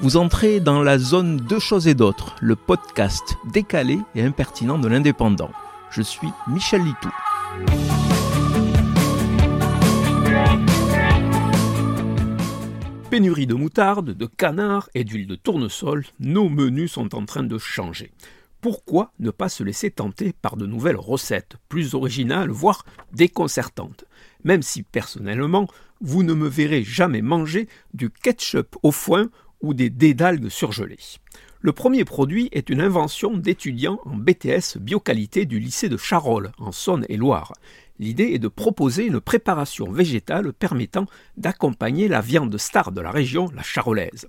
Vous entrez dans la zone Deux choses et d'autres, le podcast décalé et impertinent de l'indépendant. Je suis Michel Litou. Pénurie de moutarde, de canard et d'huile de tournesol, nos menus sont en train de changer. Pourquoi ne pas se laisser tenter par de nouvelles recettes, plus originales, voire déconcertantes? Même si personnellement, vous ne me verrez jamais manger du ketchup au foin ou des dés d'algues surgelées. Le premier produit est une invention d'étudiants en BTS bioqualité du lycée de Charolles, en Saône-et-Loire. L'idée est de proposer une préparation végétale permettant d'accompagner la viande star de la région, la charolaise.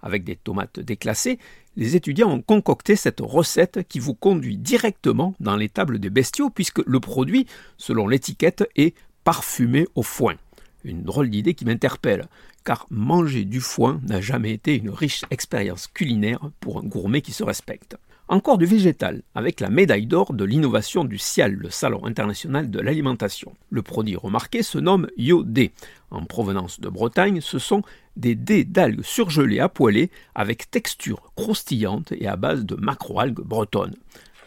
Avec des tomates déclassées, les étudiants ont concocté cette recette qui vous conduit directement dans les tables des bestiaux puisque le produit, selon l'étiquette, est parfumé au foin. Une drôle d'idée qui m'interpelle, car manger du foin n'a jamais été une riche expérience culinaire pour un gourmet qui se respecte. Encore du végétal, avec la médaille d'or de l'innovation du CIAL, le Salon international de l'alimentation. Le produit remarqué se nomme Yodé. En provenance de Bretagne, ce sont des dés d'algues surgelées à poêler avec texture croustillante et à base de macroalgues bretonnes.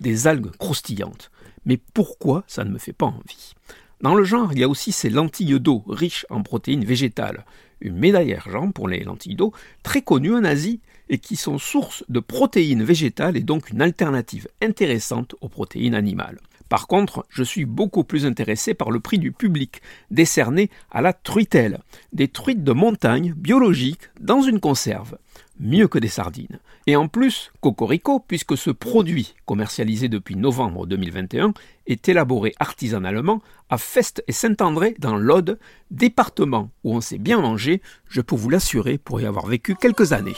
Des algues croustillantes. Mais pourquoi ça ne me fait pas envie? Dans le genre, il y a aussi ces lentilles d'eau riches en protéines végétales une médaille argent pour les lentilles d'eau, très connues en Asie et qui sont source de protéines végétales et donc une alternative intéressante aux protéines animales. Par contre, je suis beaucoup plus intéressé par le prix du public, décerné à la truitelle, des truites de montagne biologiques dans une conserve mieux que des sardines. Et en plus, cocorico, puisque ce produit, commercialisé depuis novembre 2021, est élaboré artisanalement à Fest et Saint-André dans l'Aude, département où on s'est bien mangé, je peux vous l'assurer pour y avoir vécu quelques années.